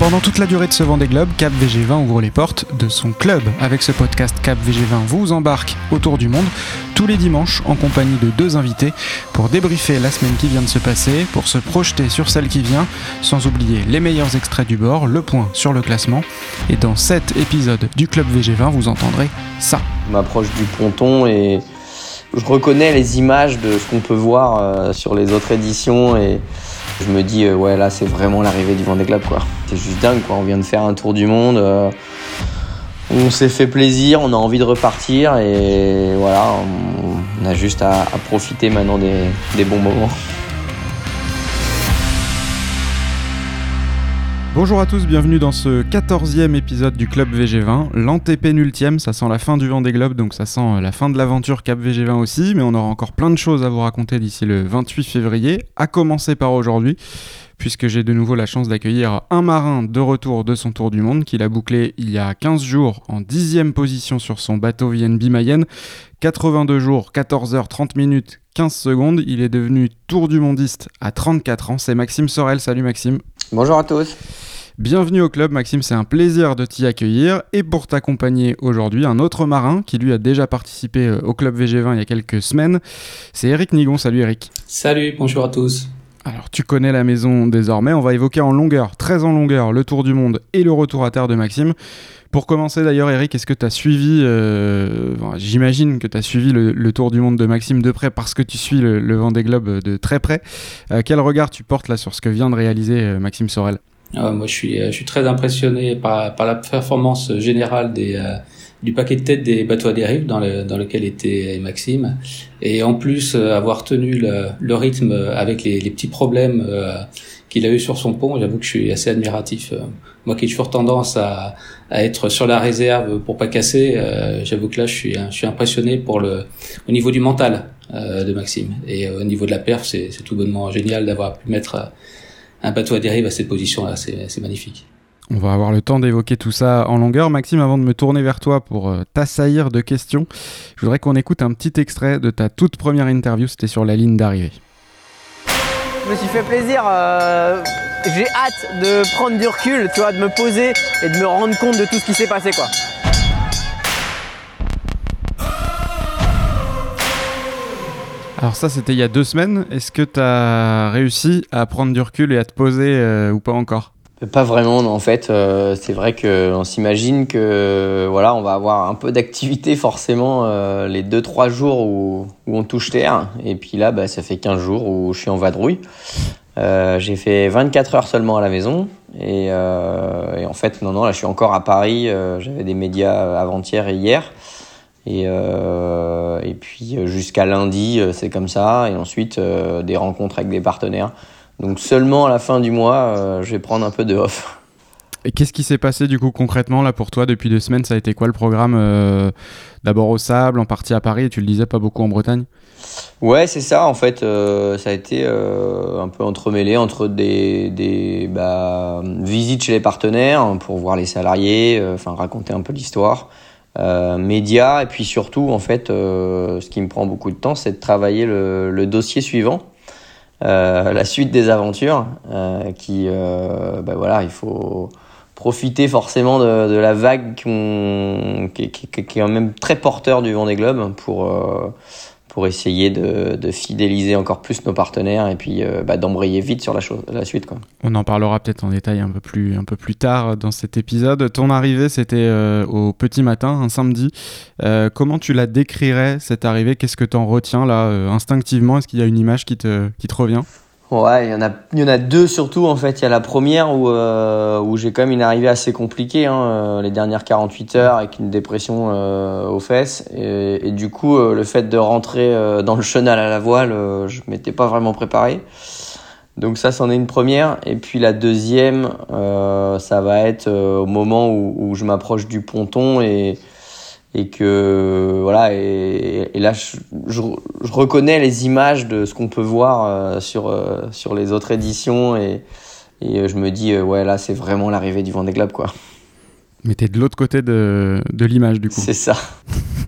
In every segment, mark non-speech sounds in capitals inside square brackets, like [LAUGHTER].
Pendant toute la durée de ce Vendée Globe, Cap VG20 ouvre les portes de son club. Avec ce podcast, Cap VG20 vous embarque autour du monde tous les dimanches en compagnie de deux invités pour débriefer la semaine qui vient de se passer, pour se projeter sur celle qui vient, sans oublier les meilleurs extraits du bord, le point sur le classement. Et dans cet épisode du Club VG20, vous entendrez ça. Je m'approche du ponton et je reconnais les images de ce qu'on peut voir euh, sur les autres éditions et je me dis, euh, ouais, là, c'est vraiment l'arrivée du Vendée Globe, quoi. C'est juste dingue, quoi. On vient de faire un tour du monde. Euh, on s'est fait plaisir, on a envie de repartir et voilà, on, a juste à, profiter maintenant des bons moments. Bonjour à tous, bienvenue dans ce 14e épisode du Club VG20, l'antépénultième, ça sent la fin du vent des globes, donc ça sent euh, la fin de l'aventure Cap VG20 aussi, mais on aura encore plein de choses à vous raconter d'ici le 28 février, à commencer par aujourd'hui, puisque j'ai de nouveau la chance d'accueillir un marin de retour de son tour du monde, qu'il a bouclé il y a 15 jours en 10 position sur son bateau VNB Mayenne, 82 jours, 14 h 30 minutes, 15 secondes, il est devenu tour du mondiste à 34 ans, c'est Maxime Sorel, salut Maxime. Bonjour à tous. Bienvenue au club Maxime, c'est un plaisir de t'y accueillir et pour t'accompagner aujourd'hui un autre marin qui lui a déjà participé euh, au club VG20 il y a quelques semaines, c'est Eric Nigon. Salut Eric. Salut, bonjour à tous. Alors tu connais la maison désormais, on va évoquer en longueur, très en longueur, le tour du monde et le retour à terre de Maxime. Pour commencer d'ailleurs Eric, est-ce que tu as suivi, euh, j'imagine que tu as suivi le, tour du monde de Maxime de près parce que tu suis le, le Vendée Globe de très près. Euh, quel regard tu portes là sur ce que vient de réaliser Maxime Sorel? Ah, moi, je suis, euh, je suis très impressionné par, par la performance générale des, euh, du paquet de tête des bateaux à dérive dans, le, dans lequel était Maxime. Et en plus, euh, avoir tenu le, le rythme avec les, les petits problèmes qu'il a eu sur son pont, j'avoue que je suis assez admiratif. Moi qui ai toujours tendance à, à être sur la réserve pour pas casser, j'avoue que là, je suis, je suis impressionné pour le, au niveau du mental de Maxime. Et au niveau de la perf, c'est tout bonnement génial d'avoir pu mettre un bateau à dérive à cette position-là. C'est magnifique. On va avoir le temps d'évoquer tout ça en longueur. Maxime, avant de me tourner vers toi pour euh, t'assaillir de questions, je voudrais qu'on écoute un petit extrait de ta toute première interview. C'était sur la ligne d'arrivée. Je me suis fait plaisir. Euh, j'ai hâte de prendre du recul, tu vois, de me poser et de me rendre compte de tout ce qui s'est passé, quoi. Alors ça, c'était il y a deux semaines. Est-ce que tu as réussi à prendre du recul et à te poser euh, ou pas encore? Pas vraiment, en fait. Euh, c'est vrai qu'on s'imagine que voilà, on va avoir un peu d'activité forcément euh, les deux trois jours où, on touche terre. Et puis là, bah, ça fait 15 jours où je suis en vadrouille. j'ai fait 24 heures seulement à la maison. Et, et, en fait, non, non, là, je suis encore à Paris. J'avais des médias avant-hier et hier. Et, euh, et puis euh, jusqu'à lundi, euh, c'est comme ça. Et ensuite, euh, des rencontres avec des partenaires. Donc seulement à la fin du mois, je vais prendre un peu de off. [LAUGHS] Et qu'est-ce qui s'est passé du coup concrètement là pour toi depuis deux semaines? Ça a été quoi le programme D'abord au Sable, en partie à Paris, et tu le disais pas beaucoup en Bretagne? Ouais, c'est ça. En fait, ça a été un peu entremêlé entre des, des bah, visites chez les partenaires pour voir les salariés, enfin raconter un peu l'histoire. Euh, médias. Et puis surtout en fait euh, ce qui me prend beaucoup de temps c'est de travailler le, le dossier suivant euh, la suite des aventures euh, qui ben voilà il faut profiter forcément de, de la vague qui, qui, qui, qui, est quand même très porteur du Vendée Globe pour pour essayer de, fidéliser encore plus nos partenaires et puis euh, bah, d'embrayer vite sur la, suite. Quoi. On en parlera peut-être en détail un peu, plus, un peu plus tard dans cet épisode. Ton arrivée, c'était euh, au petit matin, un samedi. Euh, comment tu la décrirais, cette arrivée? Qu'est-ce que tu en retiens là, instinctivement Est-ce qu'il y a une image qui te revient? Ouais, il y en a, il y en a deux surtout en fait. Il y a la première où euh, où j'ai quand même une arrivée assez compliquée, hein, euh, les dernières 48 heures avec une dépression euh, aux fesses et, du coup le fait de rentrer dans le chenal à la voile, je m'étais pas vraiment préparé. Donc ça, c'en est une première. Et puis la deuxième, ça va être au moment où, où je m'approche du ponton et et que voilà et, et là je, je, je, reconnais les images de ce qu'on peut voir euh, sur euh, sur les autres éditions et, et je me dis euh, ouais là c'est vraiment l'arrivée du Vendée Globe quoi. Mais t'es de l'autre côté de, de l'image du coup. C'est ça. [LAUGHS]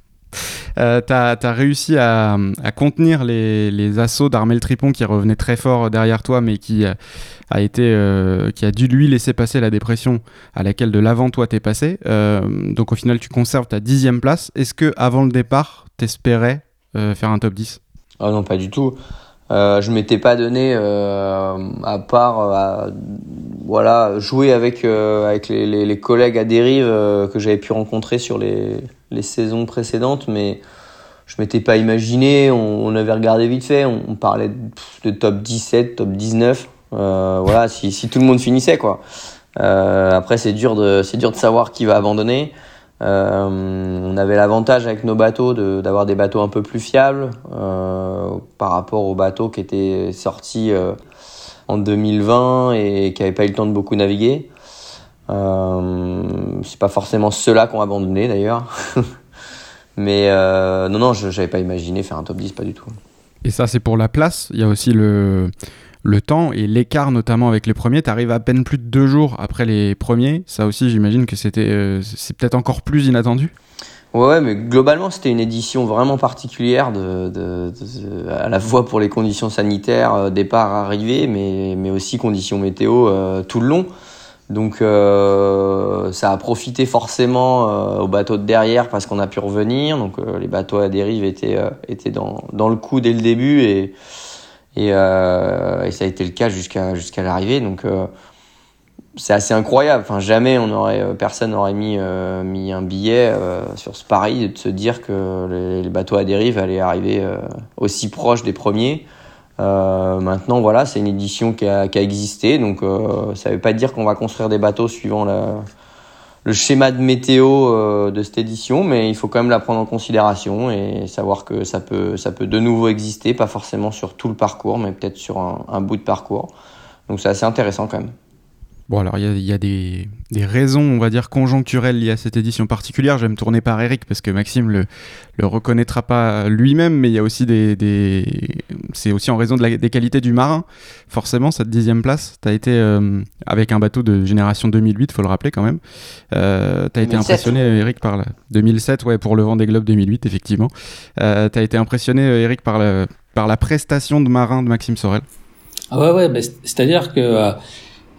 Euh, tu réussi à, contenir les, assauts d'Armel Tripon qui revenait très fort derrière toi, mais qui a, été, euh, qui a dû lui laisser passer la dépression à laquelle de l'avant toi t'es passé. Euh, donc au final, tu conserves ta dixième place. Est-ce que avant le départ, t'espérais faire un top 10 Ah non, pas du tout. Je m'étais pas donné à part voilà jouer avec avec les, collègues à dérive que j'avais pu rencontrer sur les, les saisons précédentes mais je m'étais pas imaginé. On, avait regardé vite fait. On, parlait de, top 17, top 19. Euh, voilà, si, si, tout le monde finissait quoi. Euh, après, c'est dur de c'est dur de savoir qui va abandonner. Euh, on avait l'avantage avec nos bateaux d'avoir des bateaux un peu plus fiables par rapport aux bateaux qui étaient sortis en 2020 et qui n'avaient pas eu le temps de beaucoup naviguer. c'est pas forcément ceux-là qui ont abandonné d'ailleurs. [LAUGHS] Mais euh, non, non, je n'avais pas imaginé faire un top 10, pas du tout. Et ça, c'est pour la place. Il y a aussi le, le temps et l'écart, notamment avec les premiers. Tu arrives à peine plus de deux jours après les premiers. Ça aussi, j'imagine que c'était, euh, c'est peut-être encore plus inattendu. Ouais, mais globalement, c'était une édition vraiment particulière, de, à la fois pour les conditions sanitaires, euh, départ, arrivée, mais, mais aussi conditions météo tout le long. Donc euh, ça a profité forcément euh, aux bateaux de derrière parce qu'on a pu revenir. Donc euh, les bateaux à dérive étaient, étaient dans, dans le coup dès le début et, et, et ça a été le cas jusqu'à jusqu'à l'arrivée. Donc c'est assez incroyable. Enfin jamais on aurait personne n'aurait mis mis un billet sur ce pari de se dire que les, bateaux à dérive allaient arriver aussi proches des premiers. Euh, maintenant, voilà, c'est une édition qui a, qui a existé, donc euh, ça ne veut pas dire qu'on va construire des bateaux suivant le schéma de météo euh, de cette édition, mais il faut quand même la prendre en considération et savoir que ça peut, ça peut de nouveau exister, pas forcément sur tout le parcours, mais peut-être sur un, un bout de parcours. Donc c'est assez intéressant quand même. Bon, alors il y a, des, raisons, on va dire, conjoncturelles liées à cette édition particulière. Je vais me tourner par Eric parce que Maxime le, le reconnaîtra pas lui-même, mais il y a aussi des. C'est aussi en raison de la, des qualités du marin. Forcément, cette dixième place, tu as été euh, avec un bateau de génération 2008, faut le rappeler quand même. Euh, tu as été impressionné, Eric, par la. 2007, ouais, pour le vent des globes 2008, effectivement. Euh, tu as été impressionné, Eric, par la, par la prestation de marin de Maxime Sorel. Ah ouais, ouais, c'est-à-dire que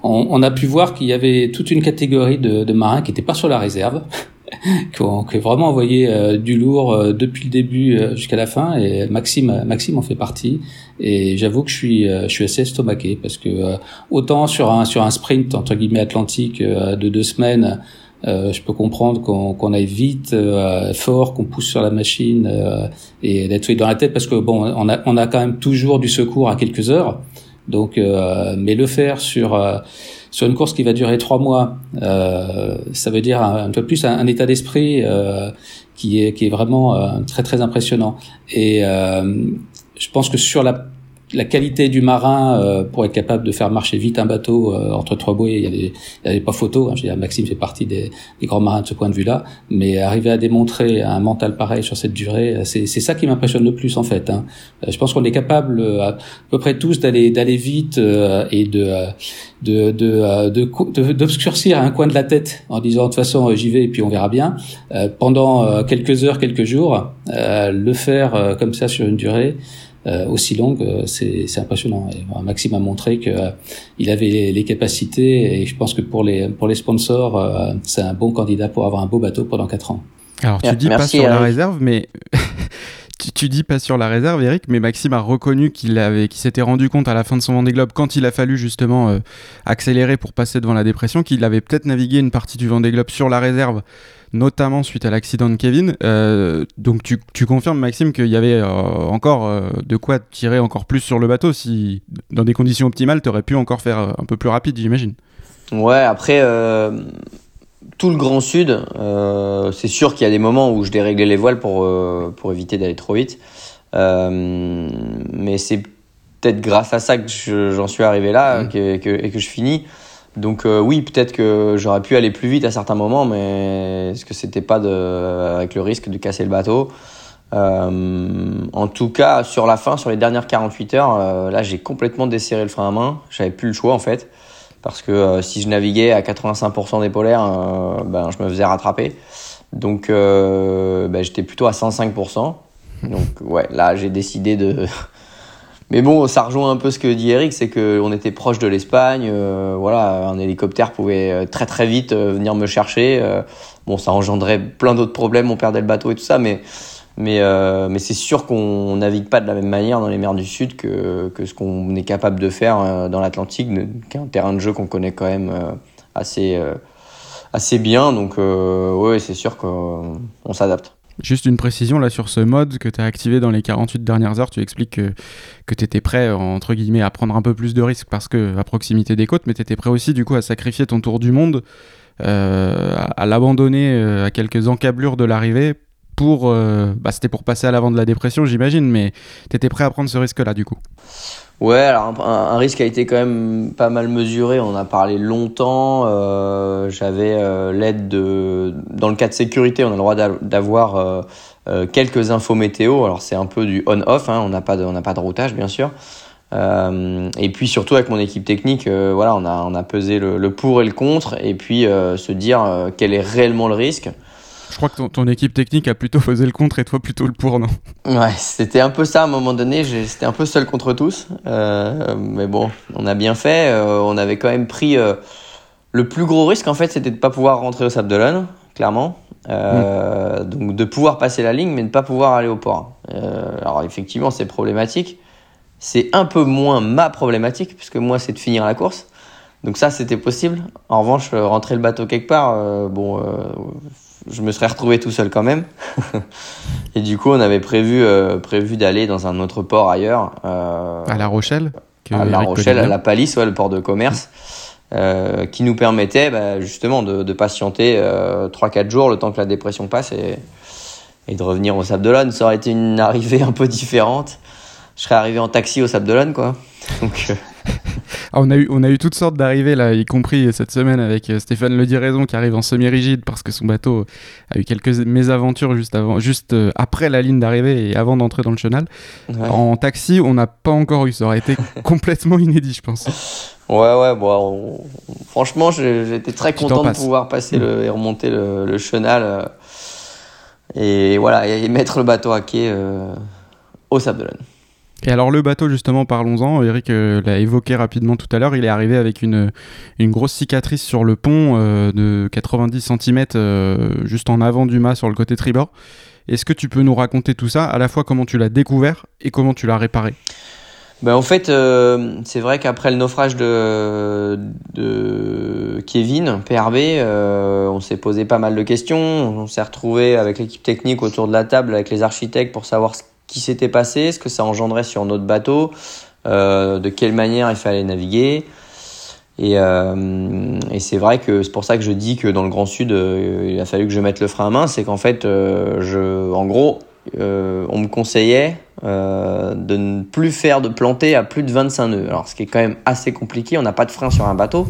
euh, on, a pu voir qu'il y avait toute une catégorie de, marins qui n'étaient pas sur la réserve, [LAUGHS] qui ont, vraiment envoyé euh, du lourd euh, depuis le début euh, jusqu'à la fin. Et Maxime, Maxime en fait partie. Et j'avoue que je suis, je suis assez estomaqué parce que autant sur un sur un sprint entre guillemets atlantique de deux semaines. je peux comprendre qu'on aille vite, fort, qu'on pousse sur la machine et d'être dans la tête parce que bon, on a, on a quand même toujours du secours à quelques heures. Donc, euh, mais le faire sur euh, sur une course qui va durer trois mois, euh, ça veut dire un, peu plus un, état d'esprit qui est qui est vraiment très très impressionnant. Et je pense que sur la la qualité du marin euh, pour être capable de faire marcher vite un bateau euh, entre trois bouées, il y a des, il y a pas photo. Hein, je veux dire, Maxime fait partie des, des, grands marins de ce point de vue-là, mais arriver à démontrer un mental pareil sur cette durée, euh, c'est, ça qui m'impressionne le plus en fait. Hein. Je pense qu'on est capable à peu près tous d'aller d'aller vite et de de, de, de, d'obscurcir un coin de la tête en disant de toute façon j'y vais et puis on verra bien pendant quelques heures quelques jours le faire comme ça sur une durée euh, aussi longue, euh, c'est impressionnant. Et, Maxime a montré qu'il euh, il avait les, capacités et je pense que pour les, pour les sponsors, c'est un bon candidat pour avoir un beau bateau pendant 4 ans. Alors tu dis pas sur la réserve, mais [LAUGHS] tu, dis pas sur la réserve, Eric, mais Maxime a reconnu qu'il avait, qu'il s'était rendu compte à la fin de son Vendée Globe, quand il a fallu justement accélérer pour passer devant la dépression, qu'il avait peut-être navigué une partie du Vendée Globe sur la réserve notamment suite à l'accident de Kevin. Euh, donc tu, tu, confirmes, Maxime, qu'il y avait euh, encore euh, de quoi tirer encore plus sur le bateau si, dans des conditions optimales, tu aurais pu encore faire un peu plus rapide, j'imagine. Ouais, après, tout le Grand Sud, c'est sûr qu'il y a des moments où je déréglais les voiles pour, pour éviter d'aller trop vite. mais c'est peut-être grâce à ça que j'en suis arrivé là mmh. et que je finis. Donc euh, oui, peut-être que j'aurais pu aller plus vite à certains moments, mais est-ce que c'était pas de, avec le risque de casser le bateau? Euh, En tout cas, sur la fin, sur les dernières 48 heures, euh, là j'ai complètement desserré le frein à main. J'avais plus le choix en fait, parce que si je naviguais à 85% des polaires, ben je me faisais rattraper. Donc, bah, j'étais plutôt à 105%. Donc, ouais, là, j'ai décidé de. Mais bon, ça rejoint un peu ce que dit Eric, c'est qu'on était proche de l'Espagne. voilà, un hélicoptère pouvait très très vite venir me chercher. bon, ça engendrait plein d'autres problèmes, on perdait le bateau et tout ça, mais mais, euh, mais c'est sûr qu'on navigue pas de la même manière dans les mers du Sud que, que ce qu'on est capable de faire euh, dans l'Atlantique, qui est un terrain de jeu qu'on connaît quand même euh, assez, assez bien. Donc, oui, c'est sûr qu'on s'adapte. Juste une précision là sur ce mode que tu as activé dans les 48 dernières heures, tu expliques que, que tu étais prêt entre guillemets à prendre un peu plus de risques parce que à proximité des côtes, mais tu étais prêt aussi du coup à sacrifier ton tour du monde, à l'abandonner à quelques encablures de l'arrivée pour. Euh, bah, c'était pour passer à l'avant de la dépression, j'imagine, mais tu étais prêt à prendre ce risque-là, du coup Ouais, alors un, risque a été quand même pas mal mesuré. On a parlé longtemps. Euh, J'avais euh, l'aide de. Dans le cas de sécurité, on a le droit d'avoir euh, quelques infos météo. Alors c'est un peu du on-off. Hein. On n'a pas de, on n'a pas de routage, bien sûr. et puis surtout avec mon équipe technique, voilà, on a, on a pesé le, pour et le contre, et puis se dire quel est réellement le risque. Je crois que ton, équipe technique a plutôt fait le contre et toi plutôt le pour, non Ouais, c'était un peu ça à un moment donné. C'était un peu seul contre tous. Euh, mais bon, on a bien fait. Euh, on avait quand même pris. Euh, le plus gros risque, en fait, c'était de ne pas pouvoir rentrer au Sable d'Olonne, clairement. Mm. Donc de pouvoir passer la ligne, mais de ne pas pouvoir aller au port. alors effectivement, c'est problématique. C'est un peu moins ma problématique, puisque moi, c'est de finir la course. Donc ça, c'était possible. En revanche, rentrer le bateau quelque part, bon, je me serais retrouvé tout seul quand même. [LAUGHS] et du coup, on avait prévu, euh, prévu d'aller dans un autre port ailleurs. Euh, à La Rochelle À La Rochelle, à La Palisse, ouais, le port de commerce. Euh, qui nous permettait bah, justement de, de patienter 3-4 jours le temps que la dépression passe et, et de revenir au Sable d'Olonne. Ça aurait été une arrivée [LAUGHS] un peu différente. Je serais arrivé en taxi au Sable d'Olonne, quoi. Donc, ah, on, a eu, on a eu toutes sortes d'arrivées, là, y compris cette semaine avec euh, Stéphane Le Raison qui arrive en semi-rigide parce que son bateau a eu quelques mésaventures juste, avant, juste euh, après la ligne d'arrivée et avant d'entrer dans le chenal. En taxi, on n'a pas encore eu. Ça aurait été [LAUGHS] complètement inédit, je pense. Ouais, ouais, bon, franchement, j'étais très content de pouvoir passer le, et remonter le, chenal euh, et voilà, et mettre le bateau à quai au Sable. Et alors le bateau justement, parlons-en. Eric euh, l'a évoqué rapidement tout à l'heure. Il est arrivé avec une, grosse cicatrice sur le pont euh, de 90 cm euh, juste en avant du mât sur le côté tribord. Est-ce que tu peux nous raconter tout ça, à la fois comment tu l'as découvert et comment tu l'as réparé? Ben en fait, c'est vrai qu'après le naufrage de, de Kevin, PRB, on s'est posé pas mal de questions. On s'est retrouvé avec l'équipe technique autour de la table, avec les architectes pour savoir ce qui s'était passé, ce que ça engendrait sur notre bateau, euh, de quelle manière il fallait naviguer. Et, euh, et c'est vrai que c'est pour ça que je dis que dans le Grand Sud, euh, il a fallu que je mette le frein à main. C'est qu'en fait, je, en gros, on me conseillait de ne plus faire de planter à plus de 25 nœuds. Alors, ce qui est quand même assez compliqué. On n'a pas de frein sur un bateau.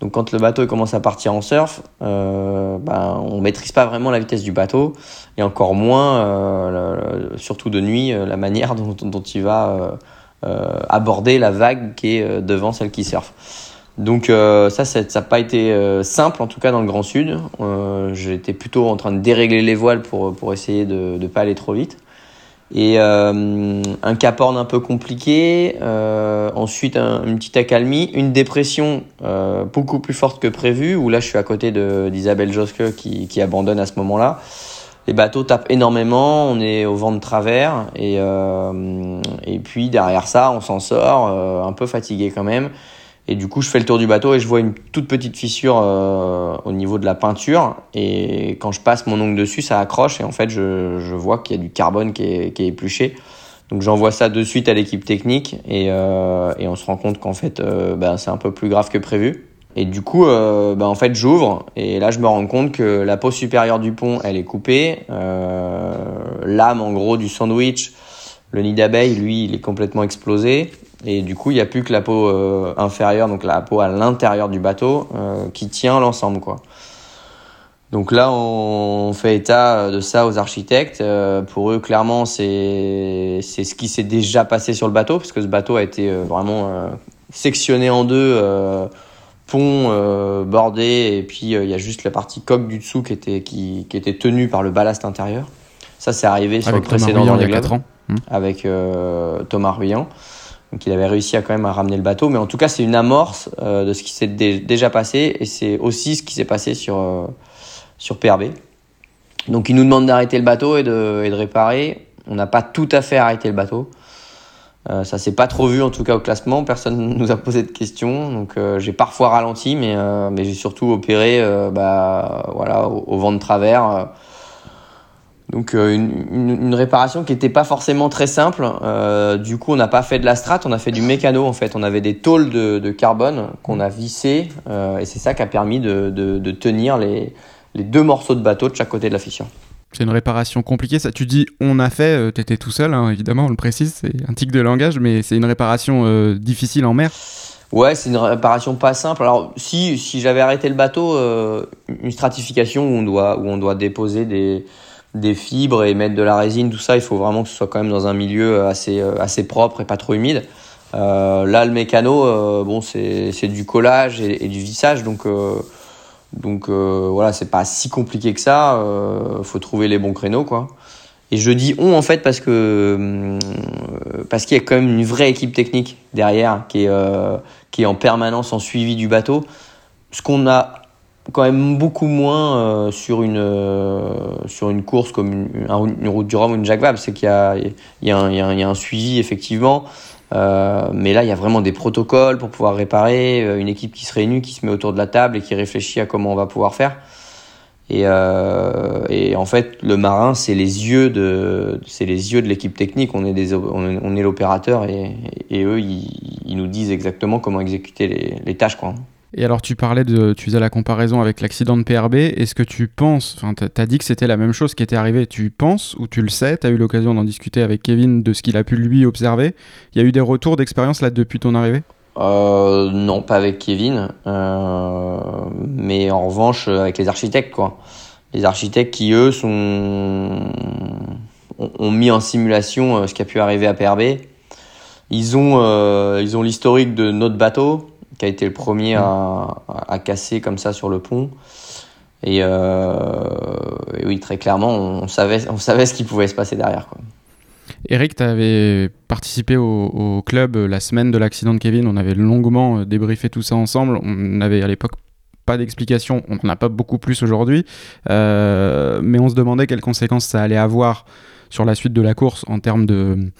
Donc quand le bateau commence à partir en surf, euh, ben, on maîtrise pas vraiment la vitesse du bateau et encore moins, euh, surtout de nuit, euh, la manière [LAUGHS] dont, il va euh, aborder la vague qui est devant celle qui surfe. Donc ça, ça n'a pas été simple, en tout cas dans le Grand Sud. J'étais plutôt en train de dérégler les voiles pour, pour essayer de ne pas aller trop vite et euh, un caporne un peu compliqué, euh, ensuite une petite accalmie, une dépression euh, beaucoup plus forte que prévu, où là je suis à côté d'Isabelle Josque qui, qui, abandonne à ce moment-là. Les bateaux tapent énormément, on est au vent de travers, et, euh, et puis derrière ça on s'en sort, euh, un peu fatigué quand même. Et du coup, je fais le tour du bateau et je vois une toute petite fissure euh, au niveau de la peinture. Et quand je passe mon ongle dessus, ça accroche. Et en fait, je, vois qu'il y a du carbone qui est, épluché. Donc j'envoie ça de suite à l'équipe technique et, euh, on se rend compte qu'en fait, euh, bah, c'est un peu plus grave que prévu. Et du coup, bah, en fait, j'ouvre et là, je me rends compte que la peau supérieure du pont, elle est coupée. L'âme, en gros, du sandwich, le nid d'abeille, lui, il est complètement explosé. Et du coup, il n'y a plus que la peau euh, inférieure, donc la peau à l'intérieur du bateau, euh, qui tient l'ensemble. quoi. Donc là, on fait état de ça aux architectes. Euh, pour eux, clairement, c'est ce qui s'est déjà passé sur le bateau, parce que ce bateau a été vraiment sectionné en deux pont bordé et puis il y a juste la partie coque du dessous qui était, qui, qui était tenue par le ballast intérieur. Ça, c'est arrivé sur le précédent dans les globes avec Thomas Ruyant. Donc il avait réussi à quand même à ramener le bateau. Mais en tout cas, c'est une amorce de ce qui s'est déjà passé et c'est aussi ce qui s'est passé sur, sur PRB. Donc il nous demande d'arrêter le bateau et de, et de réparer. On n'a pas tout à fait arrêté le bateau. Euh, ça s'est pas trop vu en tout cas au classement. Personne [LAUGHS] nous a posé de questions. Donc euh, j'ai parfois ralenti, mais, euh, mais j'ai surtout opéré euh, bah, voilà, au, vent de travers. Donc une, une, réparation qui n'était pas forcément très simple. du coup, on n'a pas fait de la strat, on a fait du mécano en fait. On avait des tôles de, de carbone qu'on a vissées et c'est ça qui a permis de, de, de tenir les, les deux morceaux de bateau de chaque côté de la fissure. C'est une réparation compliquée. Ça, tu dis on a fait, euh, tu étais tout seul, hein, évidemment, on le précise, c'est un tic de langage, mais c'est une réparation euh, difficile en mer. Ouais, c'est une réparation pas simple. Alors si si j'avais arrêté le bateau, euh, une stratification où on doit où on doit déposer des des fibres et mettre de la résine, tout ça, il faut vraiment que ce soit quand même dans un milieu assez assez propre et pas trop humide. là, le mécano, bon, c'est du collage et, du vissage, donc donc euh, voilà, c'est pas si compliqué que ça. Euh, faut trouver les bons créneaux, quoi. Et je dis on en fait parce que euh, parce qu'il y a quand même une vraie équipe technique derrière qui est euh, qui est en permanence en suivi du bateau. Ce qu'on a quand même beaucoup moins euh, sur une sur une course comme une, une, route du Rhum ou une Jacques Vabre, c'est qu'il y y, il y a un suivi effectivement. Euh, mais là, il y a vraiment des protocoles pour pouvoir réparer, euh, une équipe qui se réunit, qui se met autour de la table et qui réfléchit à comment on va pouvoir faire. Et, euh, et en fait, le marin, c'est les yeux de, c'est les yeux de l'équipe technique. On est des, on est, l'opérateur et, eux, ils, ils, nous disent exactement comment exécuter les, les tâches, quoi. Et alors, tu parlais de. Tu faisais la comparaison avec l'accident de PRB. Est-ce que tu penses. Enfin, tu as dit que c'était la même chose qui était arrivée. Tu penses ou tu le sais? Tu as eu l'occasion d'en discuter avec Kevin de ce qu'il a pu lui observer. Il y a eu des retours d'expérience là depuis ton arrivée? Euh, Non, pas avec Kevin. Euh, mais en revanche, avec les architectes, quoi. Les architectes qui, eux, sont. ont mis en simulation euh, ce qui a pu arriver à PRB. Ils ont, ils ont l'historique de notre bateau a été le premier à, à, casser comme ça sur le pont. Et, euh, oui, très clairement, on savait, on savait ce qui pouvait se passer derrière. Quoi. Eric, tu avais participé au, club la semaine de l'accident de Kevin. On avait longuement euh, débriefé tout ça ensemble. On n'avait à l'époque pas d'explication. On n'en a pas beaucoup plus aujourd'hui. Euh, mais on se demandait quelles conséquences ça allait avoir sur la suite de la course en termes de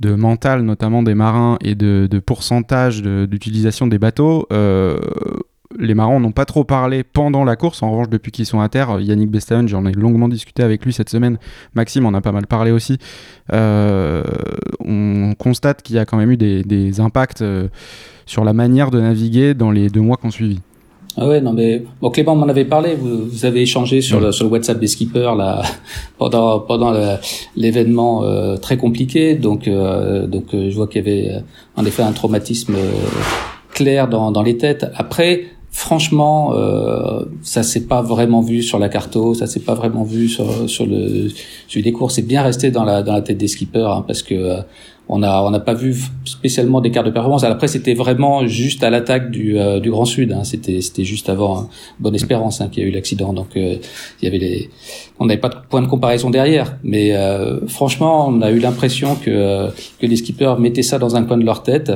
de mental, notamment des marins, et de, pourcentage d'utilisation des bateaux, euh, les marins n'ont pas trop parlé pendant la course. En revanche, depuis qu'ils sont à terre, Yannick Bestaven, j'en ai longuement discuté avec lui cette semaine. Maxime en a pas mal parlé aussi. Euh, on constate qu'il y a quand même eu des, des impacts euh, sur la manière de naviguer dans les deux mois qui ont suivi. Ah ouais, non mais bon, Clément m'en avait parlé. Vous, vous avez échangé sur, le, sur le WhatsApp des skippers là [LAUGHS] pendant pendant l'événement euh, très compliqué. Donc euh, donc euh, je vois qu'il y avait euh, en effet un traumatisme euh, clair dans dans les têtes. Après, franchement, ça s'est pas vraiment vu sur la carto, ça s'est pas vraiment vu sur sur le sur les cours. C'est bien resté dans la dans la tête des skippers hein, parce que on n'a on n'a pas vu spécialement d'écart de performance. Après, c'était vraiment juste à l'attaque du, euh, du Grand Sud. Hein. C'était juste avant hein. Bonne Espérance hein, qu'il y a eu l'accident. Donc euh, il y avait les, on n'avait pas de point de comparaison derrière. Mais euh, franchement, on a eu l'impression que que les skippers mettaient ça dans un coin de leur tête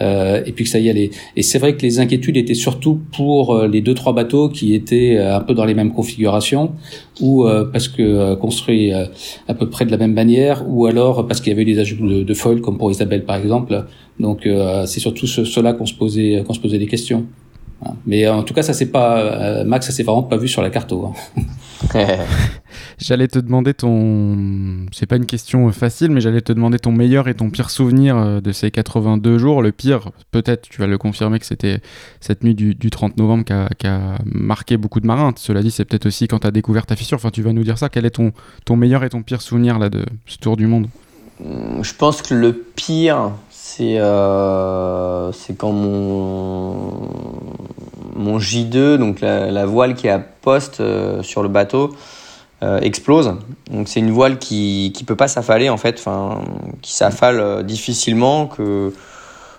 euh, et puis que ça y allait. Et c'est vrai que les inquiétudes étaient surtout pour euh, les deux trois bateaux qui étaient euh, un peu dans les mêmes configurations, ou parce que construits à peu près de la même manière, ou alors parce qu'il y avait des ajouts de, de foil comme pour Isabelle par exemple. Donc c'est surtout cela qu'on se posait qu'on se posait des questions. Mais en tout cas, ça c'est pas Max, ça s'est vraiment pas vu sur la carte. Hein. [LAUGHS] j'allais te demander ton. C'est pas une question facile, mais j'allais te demander ton meilleur et ton pire souvenir euh, de ces 82 jours. Le pire, peut-être, tu vas le confirmer, que c'était cette nuit du, du 30 novembre qui a, a, marqué beaucoup de marins. Cela dit, c'est peut-être aussi quand tu as découvert ta fissure. Enfin, tu vas nous dire ça. Quel est ton, ton meilleur et ton pire souvenir là, de ce tour du monde? Je pense que le pire, c'est euh, quand mon, mon J2, donc la, voile qui est à poste euh, sur le bateau, explose. Donc c'est une voile qui qui peut pas s'affaler en fait, enfin qui s'affale euh, difficilement que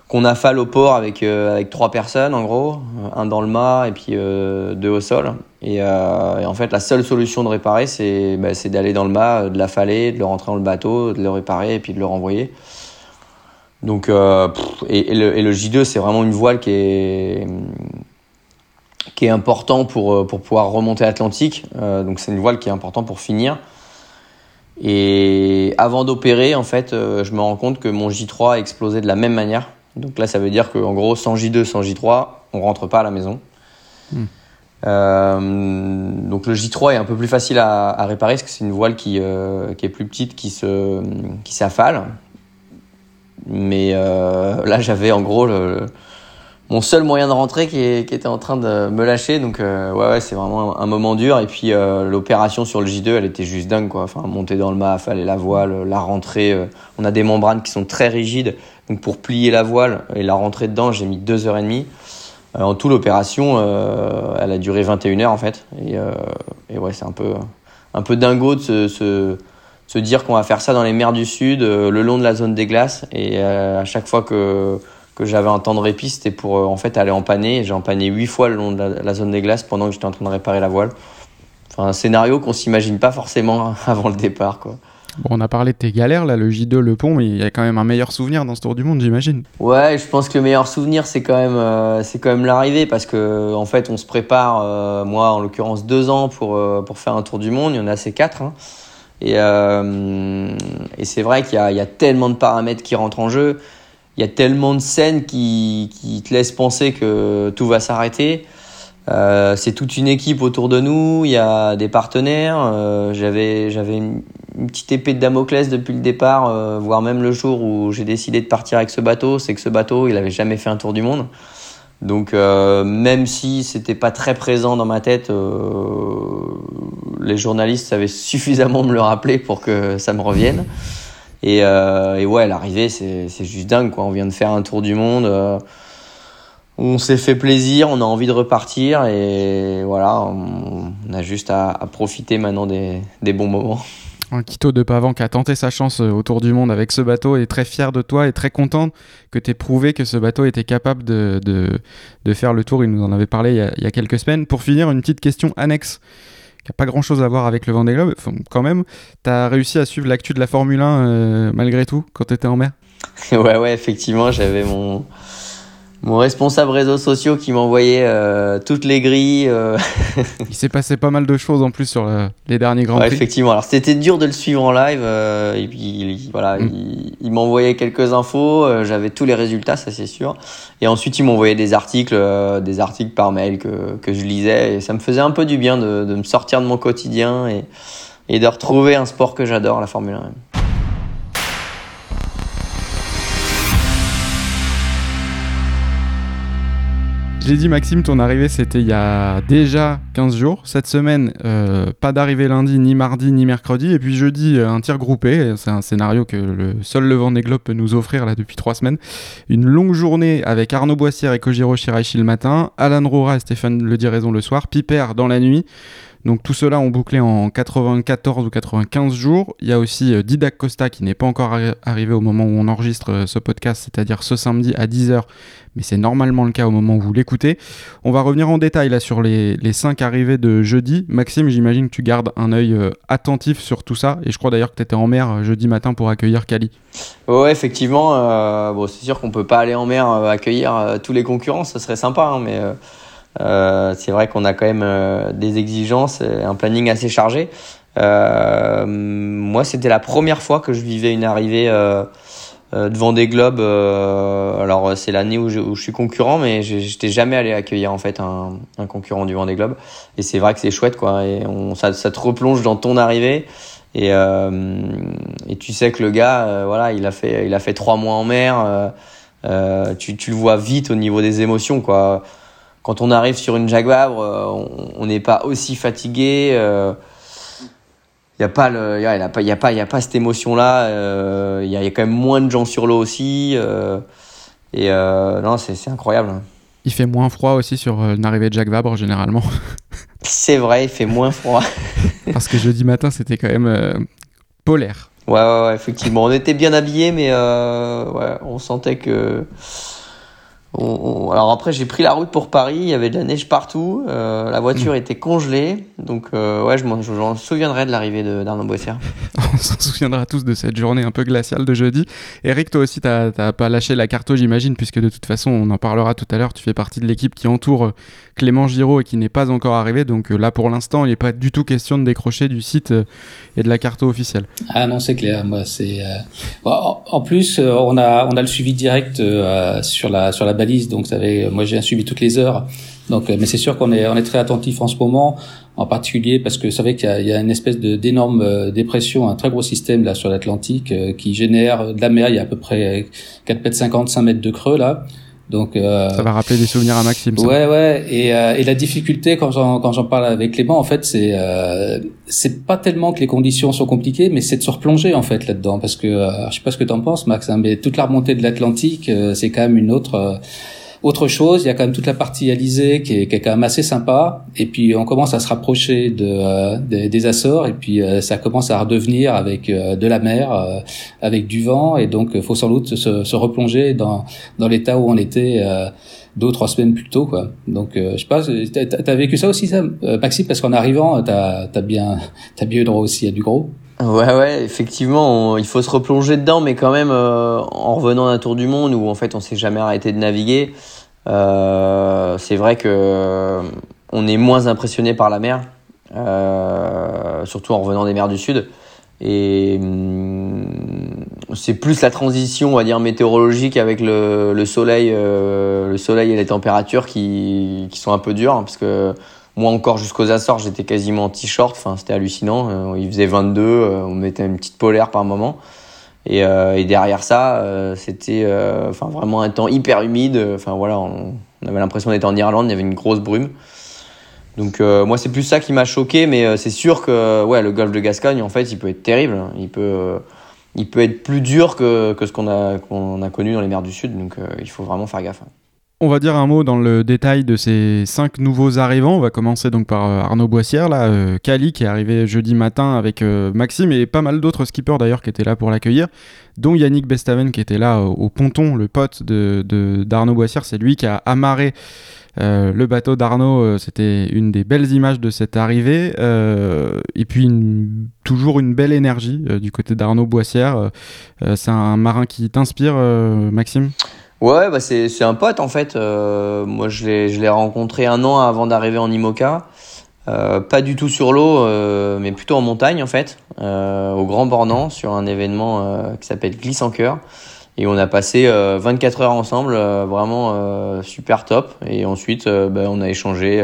qu'on affale au port avec, avec trois personnes en gros, un dans le mât et puis deux au sol. Et, en fait, la seule solution de réparer, c'est bah, d'aller dans le mât, de l'affaler, de le rentrer dans le bateau, de le réparer et puis de le renvoyer. Donc, et, le, et, le, J2, c'est vraiment une voile qui est, qui est important pour, pour pouvoir remonter l'Atlantique. donc, c'est une voile qui est importante pour finir. Et avant d'opérer, en fait, euh, je me rends compte que mon J3 a explosé de la même manière. Donc là, ça veut dire qu'en gros, sans J2, sans J3, on rentre pas à la maison. Hmm. Euh, donc le J3 est un peu plus facile à, à réparer parce que c'est une voile qui, euh, qui, est plus petite, qui se qui s'affale. Mais euh, là, j'avais en gros le, mon seul moyen de rentrer qui, était en train de me lâcher. Donc euh, ouais, ouais c'est vraiment un, moment dur. Et puis euh, l'opération sur le J2, elle était juste dingue quoi. Enfin monter dans le mât, fallait la voile, la rentrée. Euh, on a des membranes qui sont très rigides. Donc pour plier la voile et la rentrer dedans, j'ai mis deux heures et demie. en tout l'opération, elle a duré 21 heures en fait. Et, ouais, c'est un peu un peu dingo de se dire qu'on va faire ça dans les mers du Sud, le long de la zone des glaces. Et à chaque fois que que j'avais un temps de répit, c'était pour euh, en fait aller empanner. J'ai empanné huit fois le long de la, zone des glaces pendant que j'étais en train de réparer la voile. Enfin, un scénario qu'on s'imagine pas forcément [LAUGHS] avant le départ, quoi. Bon, on a parlé de tes galères, là, le J2, le pont, mais il y a quand même un meilleur souvenir dans ce tour du monde, j'imagine. Ouais, je pense que le meilleur souvenir, c'est quand même, euh, c'est quand même l'arrivée, parce que en fait, on se prépare, euh, moi en l'occurrence, deux ans pour, pour faire un tour du monde. Il y en a ces quatre. Hein. Et, et c'est vrai qu'il y, y, a tellement de paramètres qui rentrent en jeu il y a tellement de scènes qui, qui te laissent penser que tout va s'arrêter. Euh, c'est toute une équipe autour de nous, il y a des partenaires. Euh, j'avais une, petite épée de Damoclès depuis le départ, euh, voire même le jour où j'ai décidé de partir avec ce bateau, c'est que ce bateau, il avait jamais fait un tour du monde. Donc même si c'était pas très présent dans ma tête, les journalistes savaient suffisamment me le rappeler pour que ça me revienne. Et, euh, et ouais, l'arrivée, c'est juste dingue. Quoi. On vient de faire un tour du monde. Euh, on s'est fait plaisir, on a envie de repartir. Et voilà, on, a juste à, profiter maintenant des, des bons moments. Un Quito de Pavan qui a tenté sa chance euh, autour du monde avec ce bateau est très fier de toi et très content que tu aies prouvé que ce bateau était capable de, de, de, faire le tour. Il nous en avait parlé il y a, il y a quelques semaines. Pour finir, une petite question annexe qui n'a pas grand chose à voir avec le Vendée Globe, quand même, tu as réussi à suivre l'actu de la Formule 1 euh, malgré tout quand tu étais en mer? [LAUGHS] Ouais, ouais, effectivement, j'avais mon, mon responsable réseaux sociaux qui m'envoyait euh, toutes les grilles. Euh. [LAUGHS] il s'est passé pas mal de choses en plus sur euh, les derniers grands ouais, prix. Effectivement, alors c'était dur de le suivre en live. et puis il, voilà, mm. il, m'envoyait quelques infos. J'avais tous les résultats, ça c'est sûr. Et ensuite il m'envoyait des articles, des articles par mail que, que je lisais. Et ça me faisait un peu du bien de, de me sortir de mon quotidien et, et de retrouver un sport que j'adore, la Formule 1. J'ai dit Maxime, ton arrivée c'était il y a déjà 15 jours. Cette semaine, euh, pas d'arrivée lundi, ni mardi, ni mercredi. Et puis jeudi, euh, un tir groupé. C'est un scénario que le seul Le Vendée Globe peut nous offrir là depuis trois semaines. Une longue journée avec Arnaud Boissière et Kojiro Shiraishi le matin, Alan Rora et Stéphane Le Diraison le soir, Piper dans la nuit. Donc tout cela ont bouclé en 94 ou 95 jours. Il y a aussi euh, Didac Costa qui n'est pas encore arrivé au moment où on enregistre euh, ce podcast, c'est-à-dire ce samedi à 10h, mais c'est normalement le cas au moment où vous l'écoutez. On va revenir en détail là sur les, les 5 arrivées de jeudi. Maxime, j'imagine que tu gardes un œil euh, attentif sur tout ça, et je crois d'ailleurs que tu étais en mer jeudi matin pour accueillir Kali. Ouais, effectivement, bon, c'est sûr qu'on peut pas aller en mer accueillir tous les concurrents, ce serait sympa, hein, mais... Euh, c'est vrai qu'on a quand même euh, des exigences un planning assez chargé. Euh, moi, c'était la première fois que je vivais une arrivée devant des globes. alors, c'est l'année où, je suis concurrent, mais j'étais jamais allé accueillir en fait un, concurrent du Vendée Globe. Et c'est vrai que c'est chouette, quoi. Et ça, te replonge dans ton arrivée. Et, et tu sais que le gars, voilà, il a fait, il a fait trois mois en mer. tu, tu le vois vite au niveau des émotions, quoi quand on arrive sur une Jaguar, euh, on n'est pas aussi fatigué. Il euh, n'y a pas le, y a, pas, y a pas, y a pas cette émotion là. Il euh, y, a, quand même moins de gens sur l'eau aussi. et non, c'est incroyable. Il fait moins froid aussi sur une arrivée de Jacques Vabre généralement. [LAUGHS] c'est vrai, il fait moins froid. [LAUGHS] Parce que jeudi matin, c'était quand même polaire. Ouais, ouais, ouais, effectivement. On était bien habillés, mais ouais, on sentait que alors après, j'ai pris la route pour Paris. Il y avait de la neige partout. Euh, la voiture mmh. était congelée. Donc, euh, ouais, je m'en souviendrai de l'arrivée d'Arnaud Boissière. [LAUGHS] On s'en souviendra tous de cette journée un peu glaciale de jeudi. Eric, toi aussi, t'as pas lâché la carto, j'imagine, puisque de toute façon, on en parlera tout à l'heure. Tu fais partie de l'équipe qui entoure euh, Clément Giraud et qui n'est pas encore arrivé. Donc là, pour l'instant, il n'est pas du tout question de décrocher du site et de la carto officielle. Ah non, c'est clair. Moi, c'est. en plus, on a on a le suivi direct sur la sur la Donc, savez, moi j'ai suivi toutes les heures. Donc, euh, mais c'est sûr qu'on est, on est très attentif en ce moment, en particulier parce que vous savez qu'il y, y, a une espèce de d'énorme euh, dépression, un très gros système là sur l'Atlantique euh, qui génère de la mer. Il y a à peu près 4 mètres 50, 5 mètres de creux là. Donc euh, ça va rappeler des souvenirs à Maxime. Ça. Ouais, ouais. Et, et la difficulté quand j'en quand j'en parle avec Clément, en fait, c'est euh, c'est pas tellement que les conditions sont compliquées, mais c'est de se replonger en fait là-dedans, parce que je sais pas ce que t'en penses, Max, hein, mais toute la remontée de l'Atlantique, c'est quand même une autre autre chose, il y a quand même toute la partie Alizé qui est, quand même assez sympa. Et puis on commence à se rapprocher de, euh, des, Açores et puis euh, ça commence à redevenir avec euh, de la mer, avec du vent. Et donc il faut sans doute se, se, replonger dans, dans l'état où on était deux ou trois semaines plus tôt. Quoi. Donc je sais pas, t'as as vécu ça aussi, ça, Maxime, parce qu'en arrivant, t'as as bien, [LAUGHS] as bien eu droit aussi à du gros. Ouais, ouais, effectivement, il faut se replonger dedans, mais quand même, euh, en revenant d'un tour du monde où en fait on s'est jamais arrêté de naviguer, euh, c'est vrai que euh, on est moins impressionné par la mer, euh, surtout en revenant des mers du sud. Et hum, c'est plus la transition, on va dire météorologique avec le, le soleil, le soleil et les températures qui, qui sont un peu dures, hein, parce que moi encore jusqu'aux Açores, j'étais quasiment en t-shirt. Enfin, c'était hallucinant. Euh, il faisait 22, euh, on mettait une petite polaire par moment. Et, euh, derrière ça, c'était enfin vraiment un temps hyper humide. Enfin voilà, on, avait l'impression d'être en Irlande. Il y avait une grosse brume. Donc moi, c'est plus ça qui m'a choqué, mais c'est sûr que ouais, le golfe de Gascogne, en fait, il peut être terrible. Il peut il peut être plus dur que, que ce qu'on a, qu'on a connu dans les mers du Sud. Donc il faut vraiment faire gaffe. On va dire un mot dans le détail de ces cinq nouveaux arrivants. On va commencer donc par euh, Arnaud Boissière, là, euh, Cali qui est arrivé jeudi matin avec euh, Maxime et pas mal d'autres skippers d'ailleurs qui étaient là pour l'accueillir, dont Yannick Bestaven qui était là au, ponton, le pote de, d'Arnaud Boissière. C'est lui qui a amarré le bateau d'Arnaud. C'était une des belles images de cette arrivée. et puis toujours une belle énergie du côté d'Arnaud Boissière. c'est un marin qui t'inspire, Maxime? Ouais, bah c'est, c'est un pote en fait. Euh, moi, je l'ai, je l'ai rencontré un an avant d'arriver en IMOCA. Euh, pas du tout sur l'eau, euh, mais plutôt en montagne en fait, euh, au Grand Bornand, sur un événement euh, qui s'appelle Glisse en cœur. Et on a passé 24 heures ensemble, vraiment super top. Et ensuite, bah, on a échangé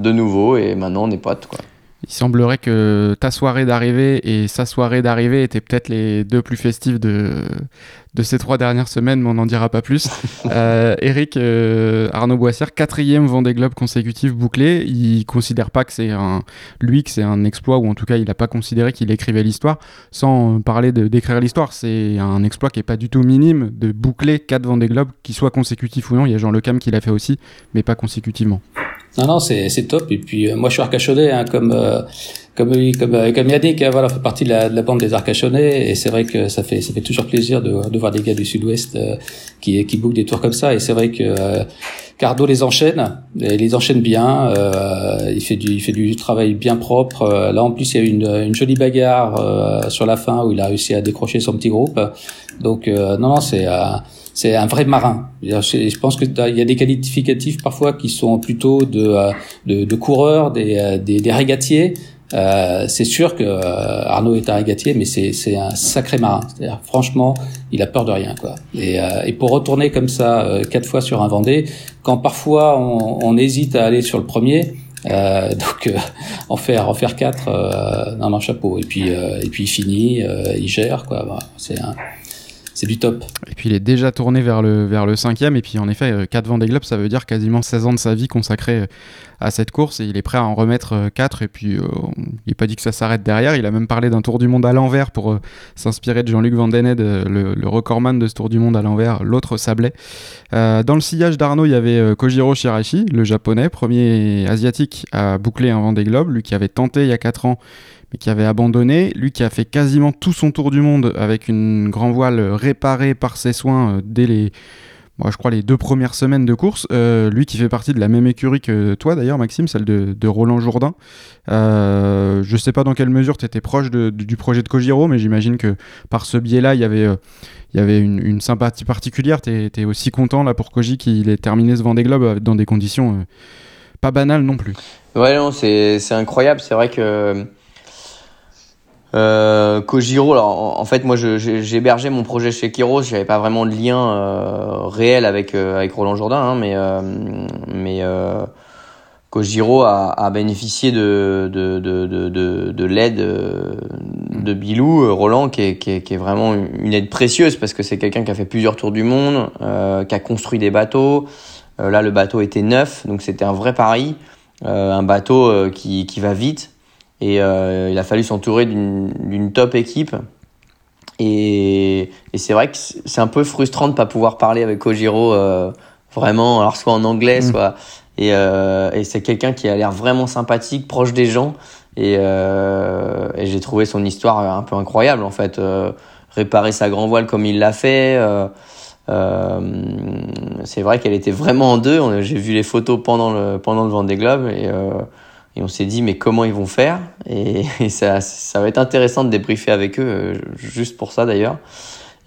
de nouveau et maintenant on est potes. Quoi. Il semblerait que ta soirée d'arrivée et sa soirée d'arrivée étaient peut-être les deux plus festives de, de ces trois dernières semaines, mais on n'en dira pas plus. [LAUGHS] euh, Eric euh, Arnaud Boissière, quatrième Vendée Globe consécutif bouclé. Il considère pas que c'est un lui que c'est un exploit, ou en tout cas il n'a pas considéré qu'il écrivait l'histoire. Sans parler de d'écrire l'histoire, c'est un exploit qui est pas du tout minime de boucler quatre Vendée Globe, qu'ils soient consécutifs ou non. Il y a Jean Le Cam qui l'a fait aussi, mais pas consécutivement. Non, non, c'est, c'est top. Et puis, euh, moi, je suis arcachonnais, hein, comme, euh, comme, comme, euh, comme Yannick, hein, voilà, fait partie de la, de la bande des arcachonnais. Et c'est vrai que ça fait, ça fait toujours plaisir de, de voir des gars du sud-ouest qui, qui bouclent des tours comme ça. Et c'est vrai que Cardo les enchaîne, et les enchaîne bien. il fait du, il fait du travail bien propre. là, en plus, il y a eu une, une jolie bagarre sur la fin où il a réussi à décrocher son petit groupe. Donc, non, non, c'est c'est un vrai marin. Je pense qu'il y a des qualificatifs parfois qui sont plutôt de, euh, de, de coureurs, des, euh, des, des régatiers. Euh, c'est sûr que euh, Arnaud est un régatier, mais c'est un sacré marin. Franchement, il a peur de rien, quoi. Et, euh, et pour retourner comme ça quatre fois sur un Vendée, quand parfois on, on hésite à aller sur le premier, [LAUGHS] donc en faire en faire quatre, non non chapeau. Et puis et puis il finit, il gère quoi. c'est un c'est du top. Et puis il est déjà tourné vers le, vers le cinquième. Et puis en effet, 4 Vendée Globe, ça veut dire quasiment 16 ans de sa vie consacrée euh, à cette course. Et il est prêt à en remettre 4. Euh, et puis euh, il n'est pas dit que ça s'arrête derrière. Il a même parlé d'un tour du monde à l'envers pour s'inspirer de Jean-Luc Van le, le, recordman de ce tour du monde à l'envers, l'autre Sablé. dans le sillage d'Arnaud, il y avait Kojiro Shirashi, le japonais, premier asiatique à boucler un Vendée Globe. Lui qui avait tenté il y a 4 ans mais qui avait abandonné. Lui qui a fait quasiment tout son tour du monde avec une grand voile réparée par ses soins euh, dès les je crois, les deux premières semaines de course. lui qui fait partie de la même écurie que toi d'ailleurs, Maxime, celle de, Roland Jourdain. je ne sais pas dans quelle mesure tu étais proche du projet de Kojiro, mais j'imagine que par ce biais-là, il y avait, il y avait une, sympathie particulière. Tu étais aussi content là pour Koji qu'il ait terminé ce Vendée Globe dans des conditions pas banales non plus. Ouais, non, c'est incroyable. C'est vrai que euh, Kojiro, alors en, fait moi j'hébergeais mon projet chez Kiros, j'avais pas vraiment de lien euh, réel avec euh, avec Roland Jourdain, hein, mais euh, mais euh, Kojiro a, a, bénéficié de de de de, de, l'aide de Bilou, Roland, qui est, qui est, qui est vraiment une aide précieuse parce que c'est quelqu'un qui a fait plusieurs tours du monde, qui a construit des bateaux. là le bateau était neuf, donc c'était un vrai pari, un bateau qui qui va vite et euh, il a fallu s'entourer d'une top équipe. Et, et c'est vrai que c'est un peu frustrant de pas pouvoir parler avec Kojiro euh, vraiment, alors soit en anglais, mm. soit. Et, euh, et c'est quelqu'un qui a l'air vraiment sympathique, proche des gens. Et, euh, et j'ai trouvé son histoire un peu incroyable en fait. Euh, réparer sa grand voile comme il l'a fait. c'est vrai qu'elle était vraiment en deux. J'ai vu les photos pendant le pendant le Vendée Globe et et on s'est dit, mais comment ils vont faire? [LAUGHS] Et, ça, ça, va être intéressant de débriefer avec eux, euh, juste pour ça d'ailleurs.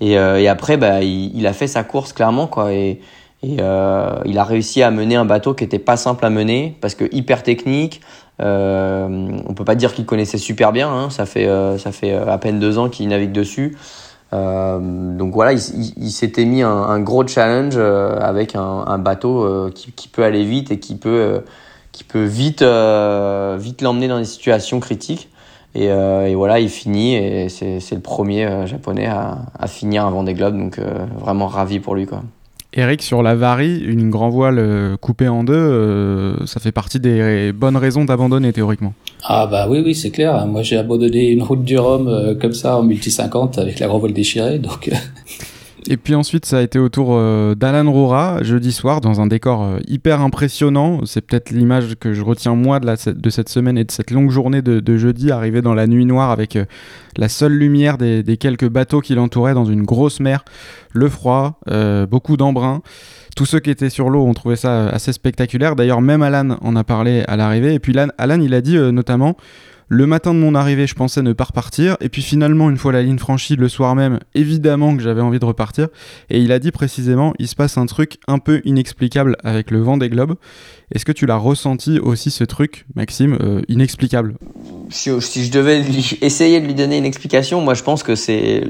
Et, euh, après, bah, il, a fait sa course clairement, quoi. Et, euh, il a réussi à mener un bateau qui était pas simple à mener, parce que hyper technique. Euh, on peut pas dire qu'il connaissait super bien. Hein, ça fait ça fait à peine deux ans qu'il navigue dessus. donc voilà, il, s'était mis un, gros challenge avec un, bateau qui, peut aller vite et qui peut qui peut vite, euh, vite l'emmener dans des situations critiques. Et, euh, et, voilà, il finit et c'est le premier euh, japonais à, à, finir un Vendée Globe, donc vraiment ravi pour lui. Quoi. Eric, sur la Varie, une grand voile coupée en deux, ça fait partie des bonnes raisons d'abandonner théoriquement. Ah bah oui, oui, c'est clair. Moi j'ai abandonné une route du Rhum comme ça en multi 50 avec la grand voile déchirée, donc et puis ensuite, ça a été au tour euh, d'Alan Rora, jeudi soir, dans un décor euh, hyper impressionnant. C'est peut-être l'image que je retiens moi de, cette semaine et de cette longue journée de, jeudi, arrivé dans la nuit noire avec euh, la seule lumière des, quelques bateaux qui l'entouraient dans une grosse mer, le froid, beaucoup d'embrun. Tous ceux qui étaient sur l'eau ont trouvé ça assez spectaculaire. D'ailleurs, même Alan en a parlé à l'arrivée. Et puis Alan, il a dit notamment le matin de mon arrivée, je pensais ne pas repartir. Et puis finalement, une fois la ligne franchie le soir même, évidemment que j'avais envie de repartir. Et il a dit précisément, il se passe un truc un peu inexplicable avec le vent des globes. Est-ce que tu l'as ressenti aussi ce truc, Maxime, euh, inexplicable? Si, je devais essayer de lui donner une explication, moi je pense que c'est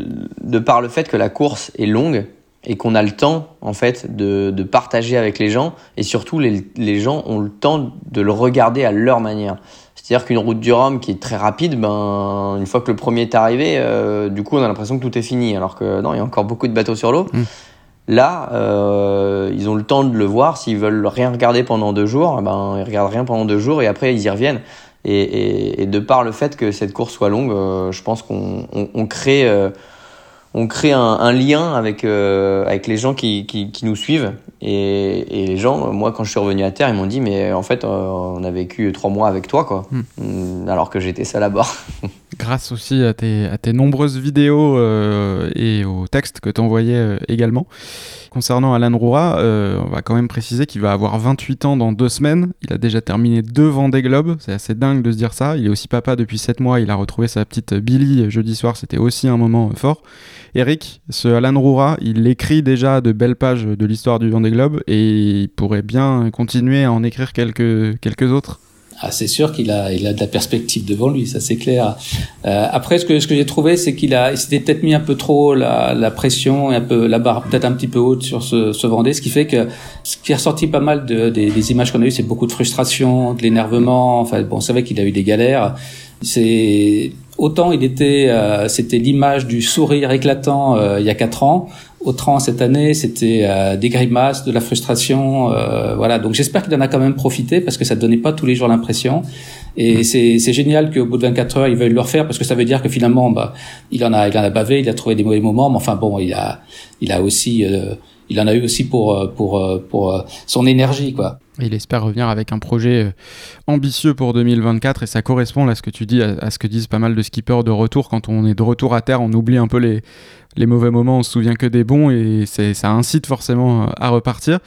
de par le fait que la course est longue et qu'on a le temps en fait de, partager avec les gens et surtout les, les gens ont le temps de le regarder à leur manière. C'est-à-dire qu'une route du Rhum qui est très rapide, ben, une fois que le premier est arrivé, euh, du coup, on a l'impression que tout est fini. Alors que non, il y a encore beaucoup de bateaux sur l'eau. Mm. Là, euh, ils ont le temps de le voir. S'ils veulent rien regarder pendant deux jours, ben, ils regardent rien pendant deux jours et après, ils y reviennent. Et, de par le fait que cette course soit longue, euh, je pense qu'on crée on crée un, lien avec euh, avec les gens qui, qui, nous suivent. Et, et, les gens moi quand je suis revenu à terre ils m'ont dit mais en fait euh, on a vécu trois mois avec toi quoi. Hmm. Mm, alors que j'étais seul à bord. [LAUGHS] Grâce aussi à tes, à tes nombreuses vidéos euh, et aux textes que tu envoyais également Concernant Alan Roura, euh, on va quand même préciser qu'il va avoir 28 ans dans deux semaines. Il a déjà terminé deux Vendée Globe. C'est assez dingue de se dire ça. Il est aussi papa depuis 7 mois. Il a retrouvé sa petite Billy jeudi soir. C'était aussi un moment fort. Eric, ce Alan Roura, il écrit déjà de belles pages de l'histoire du Vendée Globe et il pourrait bien continuer à en écrire quelques, quelques autres. Ah, c'est sûr qu'il a, il a de la perspective devant lui, ça c'est clair. Euh, après, ce que, ce que j'ai trouvé, c'est qu'il a, il s'était peut-être mis un peu trop la, la pression et un peu la barre peut-être un petit peu haute sur ce, ce Vendée, ce qui fait que ce qui est ressorti pas mal de, des, des images qu'on a eues, c'est beaucoup de frustration, de l'énervement. Enfin, bon, c'est vrai qu'il a eu des galères. C'est autant il était, euh, c'était l'image du sourire éclatant euh, il y a quatre ans. Autant cette année, c'était euh, des grimaces, de la frustration, voilà. Donc j'espère qu'il en a quand même profité parce que ça donnait pas tous les jours l'impression. Et mmh. c'est, génial qu'au bout de 24 heures, il veuille le refaire parce que ça veut dire que finalement, bah, il en a, il en a bavé, il a trouvé des mauvais moments, mais enfin bon, il a, il a aussi, il en a eu aussi pour, pour, pour son énergie, quoi. il espère revenir avec un projet euh, ambitieux pour 2024 et ça correspond à ce que tu dis, à, ce que disent pas mal de skippers de retour. Quand on est de retour à terre, on oublie un peu les, les mauvais moments, on se souvient que des bons et ça incite forcément à repartir.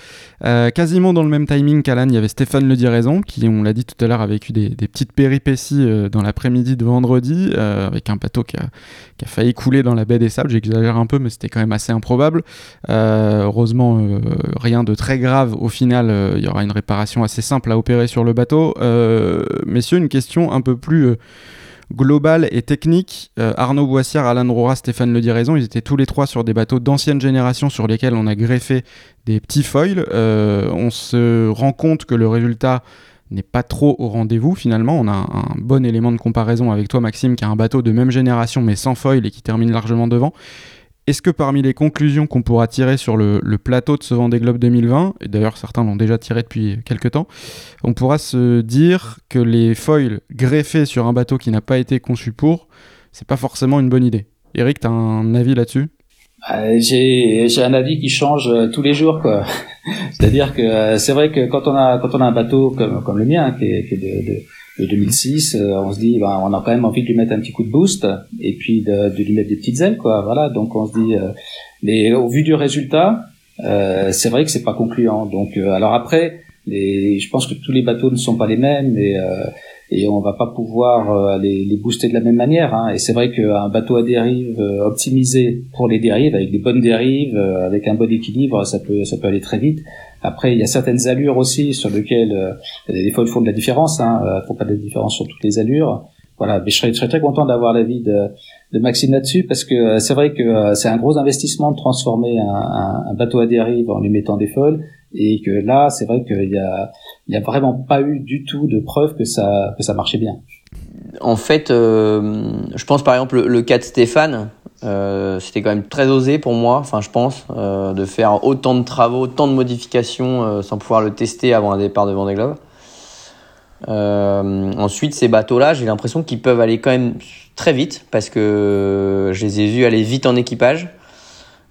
Euh, quasiment dans le même timing qu'Alan, il y avait Stéphane Le Diraison qui, on l'a dit tout à l'heure, a vécu des, petites péripéties euh, dans l'après-midi de vendredi avec un bateau qui a, qui a, failli couler dans la baie des Sables. J'exagère un peu, mais c'était quand même assez improbable. heureusement, rien de très grave. Au final, il y aura une réparation assez simple à opérer sur le bateau. Euh, messieurs, une question un peu plus euh, globale et technique. Euh, Arnaud Boissière, Alain Rora, Stéphane Le Raison, ils étaient tous les trois sur des bateaux d'ancienne génération sur lesquels on a greffé des petits foils. on se rend compte que le résultat n'est pas trop au rendez-vous finalement. On a un, bon élément de comparaison avec toi Maxime qui a un bateau de même génération mais sans foil et qui termine largement devant. Est-ce que parmi les conclusions qu'on pourra tirer sur le, plateau de ce Vendée Globe 2020, et d'ailleurs certains l'ont déjà tiré depuis quelques temps, on pourra se dire que les foils greffés sur un bateau qui n'a pas été conçu pour, c'est pas forcément une bonne idée. Eric, tu as un avis là-dessus? Euh, j'ai un avis qui change euh, tous les jours quoi. [LAUGHS] C'est-à-dire que euh, c'est vrai que quand on a quand on a un bateau comme comme le mien qui est, de de 2006, euh, on se dit, ben, on a quand même envie de lui mettre un petit coup de boost et puis de, de lui mettre des petites ailes, quoi. Voilà, donc on se dit, euh, mais au vu du résultat, euh, c'est vrai que c'est pas concluant. Donc, alors après, les, je pense que tous les bateaux ne sont pas les mêmes et, et on va pas pouvoir les, les, booster de la même manière. Hein. Et c'est vrai qu'un bateau à dérive optimisé pour les dérives, avec des bonnes dérives, avec un bon équilibre, ça peut, ça peut aller très vite. Après, il y a certaines allures aussi sur lesquelles euh, des fois il faut de la différence. Hein, euh, faut pas de la différence sur toutes les allures. Voilà, mais je serais, très content d'avoir l'avis de, de Maxime là-dessus parce que euh, c'est vrai que euh, c'est un gros investissement de transformer un, un, bateau à dérive en lui mettant des folles et que là, c'est vrai qu'il y a, il y a vraiment pas eu du tout de preuve que ça que ça marchait bien. En fait, je pense par exemple le, le cas de Stéphane, euh, c'était quand même très osé pour moi, enfin je pense, euh, de faire autant de travaux, autant de modifications euh, sans pouvoir le tester avant un départ de Vendée Globe. ensuite, ces bateaux-là, j'ai l'impression qu'ils peuvent aller quand même très vite parce que je les ai vus aller vite en équipage.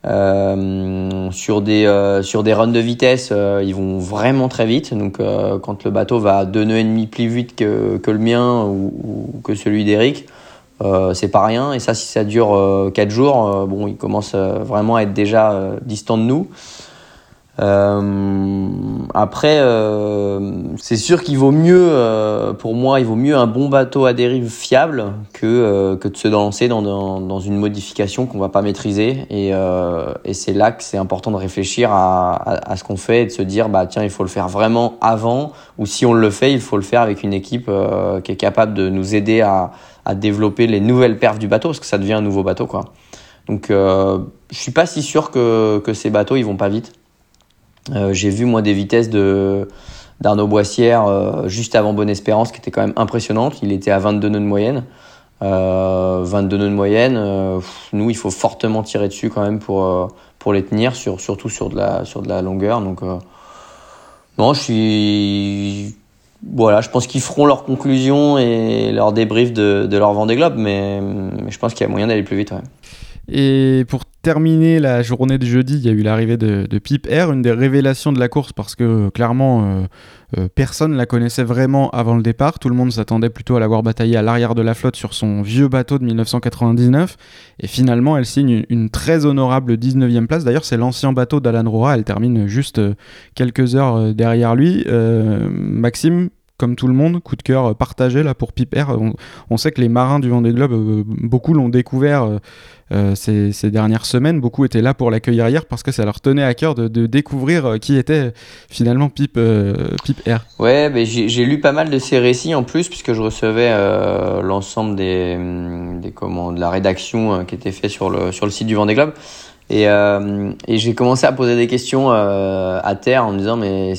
sur des sur des runs de vitesse, ils vont vraiment très vite. Donc quand le bateau va deux nœuds et demi plus vite que, que le mien ou que celui d'Eric, euh, c'est pas rien. Et ça, si ça dure 4 euh, jours, euh, bon, il commence vraiment à être déjà distant de nous. après, c'est sûr qu'il vaut mieux, pour moi, il vaut mieux un bon bateau à dérive fiable que, que de se lancer dans, dans, dans une modification qu'on va pas maîtriser. Et, et c'est là que c'est important de réfléchir à, à, à ce qu'on fait et de se dire, bah tiens, il faut le faire vraiment avant, ou si on le fait, il faut le faire avec une équipe qui est capable de nous aider à à développer les nouvelles perfs du bateau parce que ça devient un nouveau bateau quoi. Donc euh, je suis pas si sûr que, que ces bateaux ils vont pas vite. Euh, j'ai vu moi des vitesses de d'Arnaud Boissière euh, juste avant Bonne Espérance qui était quand même impressionnante. Il était à 22 nœuds de moyenne. 22 nœuds de moyenne, nous il faut fortement tirer dessus quand même pour, pour les tenir, sur, surtout sur de la, sur de la longueur. Donc non, je suis voilà, je pense qu'ils feront leurs conclusions et leur débrief de, de leur Vendée Globe, mais, mais je pense qu'il y a moyen d'aller plus vite. Ouais. Et pour terminer la journée de jeudi, il y a eu l'arrivée de, de Pip Air, une des révélations de la course parce que clairement euh, euh, personne la connaissait vraiment avant le départ. Tout le monde s'attendait plutôt à la voir batailler à l'arrière de la flotte sur son vieux bateau de 1999. Et finalement, elle signe une, très honorable 19e place. D'ailleurs, c'est l'ancien bateau d'Alan Rora. Elle termine juste euh, quelques heures derrière lui. Maxime, comme tout le monde, coup de cœur partagé là pour Piper. On, on, sait que les marins du Vendée Globe, euh, beaucoup l'ont découvert euh, euh, ces, dernières semaines. Beaucoup étaient là pour l'accueillir hier parce que ça leur tenait à cœur de, découvrir qui était finalement Pip, Pip Air. Ouais, mais j'ai lu pas mal de ces récits en plus puisque je recevais l'ensemble des, des comment, de la rédaction qui était fait sur le, sur le site du Vendée Globe. Et, euh, et j'ai commencé à poser des questions euh, à terre en me disant mais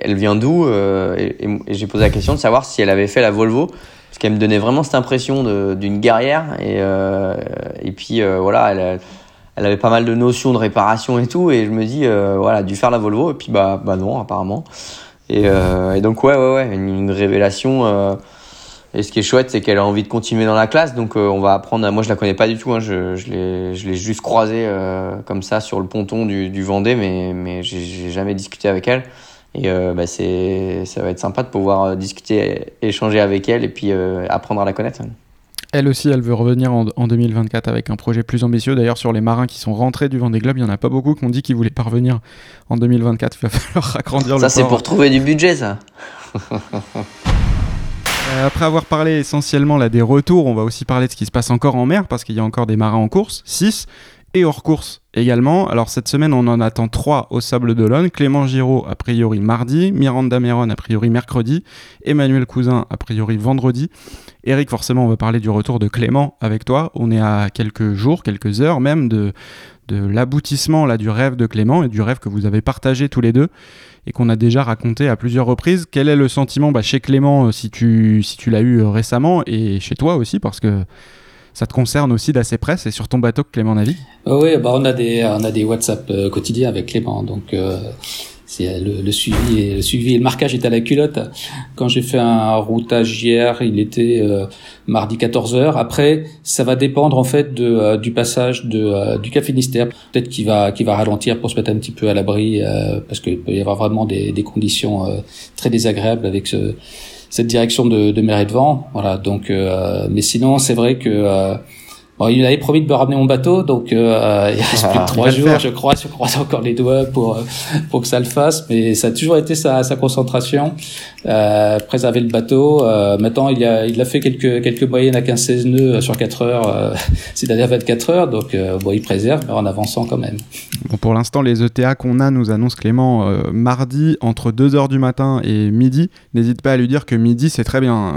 elle vient d'où euh, Et, j'ai posé la question de savoir si elle avait fait la Volvo parce qu'elle me donnait vraiment cette impression d'une guerrière. Et, et puis voilà elle, elle, avait pas mal de notions de réparation et tout et je me dis voilà dû faire la Volvo et puis bah bah non apparemment. Et, donc ouais ouais ouais une révélation et ce qui est chouette, c'est qu'elle a envie de continuer dans la classe. Donc, euh, on va apprendre. À... Moi, je la connais pas du tout. Hein. Je, je l'ai juste croisée euh, comme ça sur le ponton du, du Vendée, mais, mais j'ai jamais discuté avec elle. Et bah, c'est, ça va être sympa de pouvoir discuter, échanger avec elle et puis apprendre à la connaître. Elle aussi, elle veut revenir en, 2024 avec un projet plus ambitieux. D'ailleurs, sur les marins qui sont rentrés du Vendée Globe, il n'y en a pas beaucoup qui ont dit qu'ils voulaient pas revenir en 2024. Il va falloir [LAUGHS] agrandir le Ça, c'est pour trouver du budget, ça. [LAUGHS] Euh, après avoir parlé essentiellement là, des retours, on va aussi parler de ce qui se passe encore en mer, parce qu'il y a encore des marins en course, 6, et hors course également. Alors cette semaine, on en attend 3 au Sable d'Olonne. Clément Giraud, a priori mardi, Miranda Meron, a priori mercredi, Emmanuel Cousin, a priori vendredi. Eric, forcément, on va parler du retour de Clément avec toi. On est à quelques jours, quelques heures même de, de l'aboutissement là du rêve de Clément et du rêve que vous avez partagé tous les deux et qu'on a déjà raconté à plusieurs reprises. Quel est le sentiment bah, chez Clément euh, si tu, si tu l'as eu euh, récemment et chez toi aussi parce que ça te concerne aussi d'assez près, c'est sur ton bateau que Clément navigue? Oui, bah on, a des, on a des WhatsApp euh, quotidiens avec Clément, donc c'est le, suivi et le suivi et le marquage est à la culotte. Quand j'ai fait un routage hier, il était euh, mardi 14h. Après, ça va dépendre en fait de, euh, du passage de, euh, du Cap Finistère. Peut-être qu'il va qu'il va ralentir pour se mettre un petit peu à l'abri parce qu'il peut y avoir vraiment des, des conditions très désagréables avec ce, cette direction de, de mer et de vent. Voilà. Donc, mais sinon, c'est vrai que Bon, il avait promis de me ramener mon bateau, donc euh, il reste plus [LAUGHS] de trois jours, je crois. Je croise encore les doigts pour euh, pour que ça le fasse, mais ça a toujours été sa, sa concentration, euh, préserver le bateau. Euh, maintenant, il a il a fait quelques quelques moyennes à 15-16 nœuds sur 4 heures, euh, [LAUGHS] c'est-à-dire 24 heures, donc euh, bon, il préserve, mais en avançant quand même. Bon, pour l'instant, les ETA qu'on a nous annoncent Clément mardi entre 2 heures du matin et midi. N'hésite pas à lui dire que midi c'est très bien,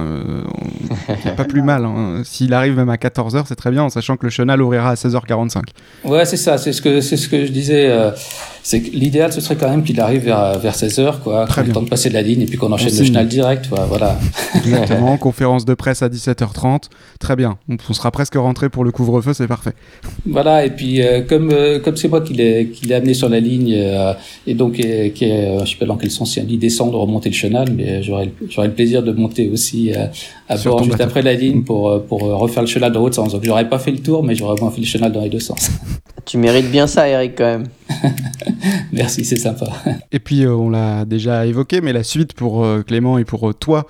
c'est pas plus mal. Hein. S'il arrive même à 14 heures, c'est très bien sachant que le chenal ouvrira à 16h45. Ouais, c'est ça, c'est ce que c'est ce que je disais. Euh, c'est que l'idéal, ce serait quand même qu'il arrive vers, vers 16h, quoi, Très le temps de passer de la ligne et puis qu'on enchaîne le chenal direct, voilà. Exactement, [LAUGHS] conférence de presse à 17h30, très bien. On, sera presque rentré pour le couvre-feu, c'est parfait. Voilà, et puis euh, comme euh, comme c'est moi qui l'ai qui l'ai amené sur la ligne et donc qui est, je sais pas dans quel sens il dit descendre, remonter le chenal, mais j'aurais j'aurais le plaisir de monter aussi à bord juste après la ligne pour pour refaire le chenal dans l'autre sens. Donc j'aurais pas fait le tour, mais j'aurais moins fait le chenal dans les deux sens. Tu mérites bien ça, Eric, quand même. [LAUGHS] [LAUGHS] Merci, c'est sympa. Et puis, euh, on l'a déjà évoqué, mais la suite pour euh, Clément et pour euh, toi,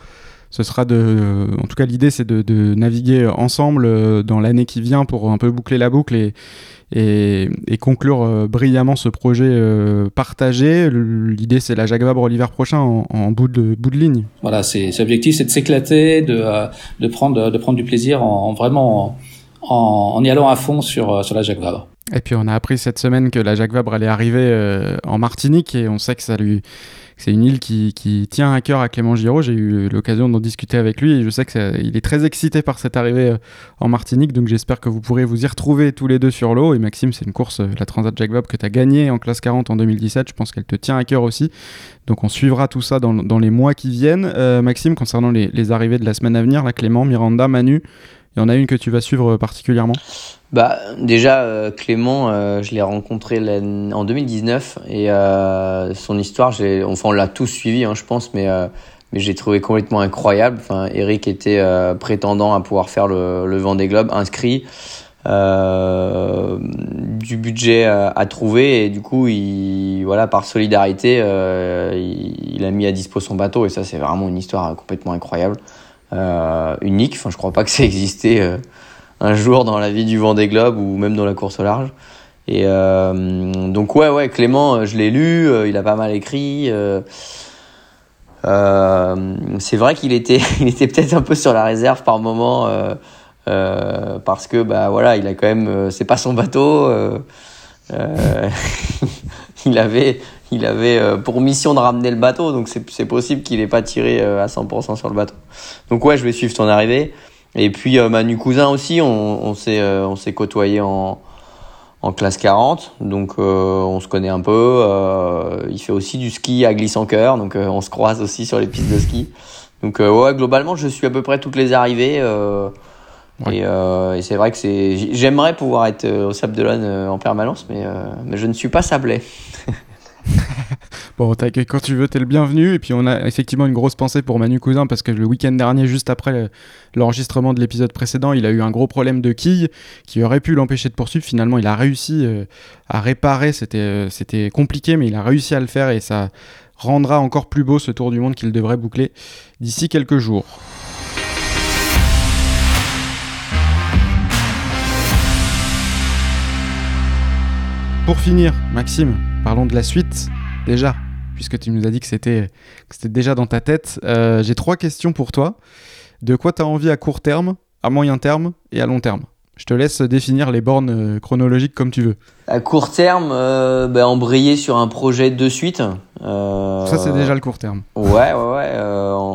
ce sera de. en tout cas, l'idée, c'est de, naviguer ensemble dans l'année qui vient pour un peu boucler la boucle et, et, conclure brillamment ce projet partagé. L'idée, c'est la Jacques Vabre l'hiver prochain en, bout, de, bout de ligne. Voilà, c'est l'objectif, c'est de s'éclater, de, de, prendre, de prendre du plaisir en, vraiment en, y allant à fond sur, sur la Jacques Vabre. Et puis on a appris cette semaine que la Jacques Vabre allait arriver euh, en Martinique et on sait que c'est une île qui, tient à cœur à Clément Giraud. J'ai eu l'occasion d'en discuter avec lui et je sais qu'il est très excité par cette arrivée euh, en Martinique. Donc j'espère que vous pourrez vous y retrouver tous les deux sur l'eau. Et Maxime, c'est une course, euh, la Transat Jacques Vabre, que tu as gagnée en classe 40 en 2017. Je pense qu'elle te tient à cœur aussi. Donc on suivra tout ça dans, les mois qui viennent. Maxime, concernant les, les, arrivées de la semaine à venir, là, Clément, Miranda, Manu, il y en a une que tu vas suivre particulièrement bah déjà euh, Clément, euh, je l'ai rencontré en 2019 et euh, son histoire, enfin on l'a tous suivi, hein, je pense, mais mais j'ai trouvé complètement incroyable. Enfin, Eric était prétendant à pouvoir faire le, le Vendée Globe, inscrit, du budget à, trouver et du coup, il, voilà, par solidarité, il, il, a mis à dispo son bateau et ça, c'est vraiment une histoire complètement incroyable, unique. Enfin, je crois pas que ça existait un jour dans la vie du Vendée Globe ou même dans la course au large. Et euh, donc ouais ouais Clément, euh, je l'ai lu, euh, il a pas mal écrit. c'est vrai qu'il était [LAUGHS] il était peut-être un peu sur la réserve par moment parce que bah voilà il a quand même c'est pas son bateau. [LAUGHS] il avait il avait pour mission de ramener le bateau donc c'est possible qu'il ait pas tiré à 100% sur le bateau. Donc ouais je vais suivre ton arrivée. Et puis euh, Manu Cousin aussi, on, s'est euh, on s'est côtoyé en en classe 40, donc euh, on se connaît un peu. il fait aussi du ski à glisse en cœur, donc on se croise aussi sur les pistes de ski. Donc ouais, globalement, je suis à peu près toutes les arrivées. Et, et c'est vrai que c'est. J'aimerais pouvoir être au Sable d'Olonne en permanence, mais mais je ne suis pas sablé. [LAUGHS] [LAUGHS] bon, t'accueilles quand tu veux, t'es le bienvenu. Et puis on a effectivement une grosse pensée pour Manu Cousin parce que le week-end dernier, juste après l'enregistrement de l'épisode précédent, il a eu un gros problème de quille qui aurait pu l'empêcher de poursuivre. Finalement, il a réussi euh, à réparer. Euh, c'était compliqué, mais il a réussi à le faire et ça rendra encore plus beau ce tour du monde qu'il devrait boucler d'ici quelques jours. Pour finir, Maxime, parlons de la suite déjà, puisque tu nous as dit que c'était déjà dans ta tête. Euh, j'ai trois questions pour toi. De quoi tu as envie à court terme, à moyen terme et à long terme? Je te laisse définir les bornes euh, chronologiques comme tu veux. À court terme, euh, ben, embrayer sur un projet de suite. Euh, Ça, c'est déjà le court terme. Ouais, ouais, ouais.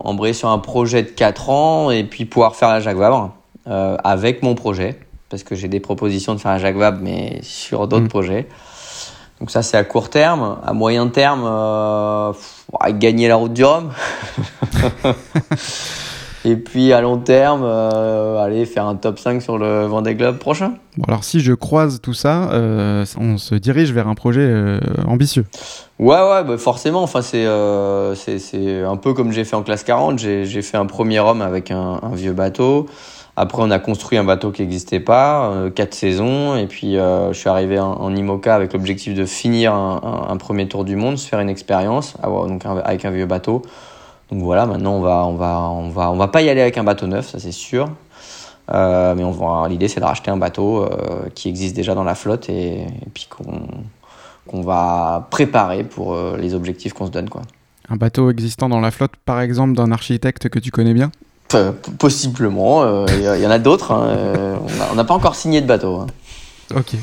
embrayer sur un projet de 4 ans et puis pouvoir faire la Jacques Vabre avec mon projet. Parce que j'ai des propositions de faire la Jacques Vabre, mais sur d'autres mm. projets. Donc ça, c'est à court terme. À moyen terme, gagner la route du Rhum. [LAUGHS] Et puis à long terme, euh, aller faire un top 5 sur le Vendée Globe prochain. Bon, alors si je croise tout ça, euh, on se dirige vers un projet euh, ambitieux. Ouais, ouais, bah forcément. Enfin, c'est c'est un peu comme j'ai fait en classe 40. J'ai fait un premier homme avec un, vieux bateau. Après, on a construit un bateau qui n'existait pas, quatre saisons. Et puis, je suis arrivé en, IMOCA avec l'objectif de finir un, premier tour du monde, se faire une expérience avec un vieux bateau. Donc voilà, maintenant on va, on va, on va, on va pas y aller avec un bateau neuf, ça c'est sûr. Euh, mais on va, l'idée c'est de racheter un bateau euh, qui existe déjà dans la flotte et, puis qu'on va préparer pour euh, les objectifs qu'on se donne quoi. Un bateau existant dans la flotte, par exemple, d'un architecte que tu connais bien? Possiblement, il y, en a d'autres. Hein, on n'a pas encore signé de bateau. Hein. Ok.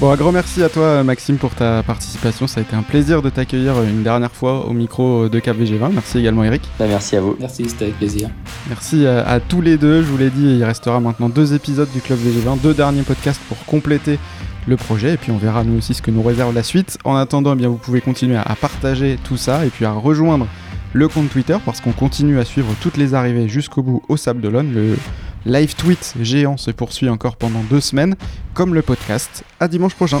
Bon, un grand merci à toi Maxime pour ta participation. Ça a été un plaisir de t'accueillir une dernière fois au micro de Cap VG20. Merci également Eric. Bah, merci à vous. Merci, c'était avec plaisir. Merci à, tous les deux. Je vous l'ai dit, il restera maintenant deux épisodes du Club VG20, deux derniers podcasts pour compléter le projet et puis on verra nous aussi ce que nous réserve la suite. En attendant, eh bien, vous pouvez continuer à, partager tout ça et puis à rejoindre le compte Twitter parce qu'on continue à suivre toutes les arrivées jusqu'au bout au Sable d'Olonne. Le live tweet géant se poursuit encore pendant deux semaines, comme le podcast. À dimanche prochain.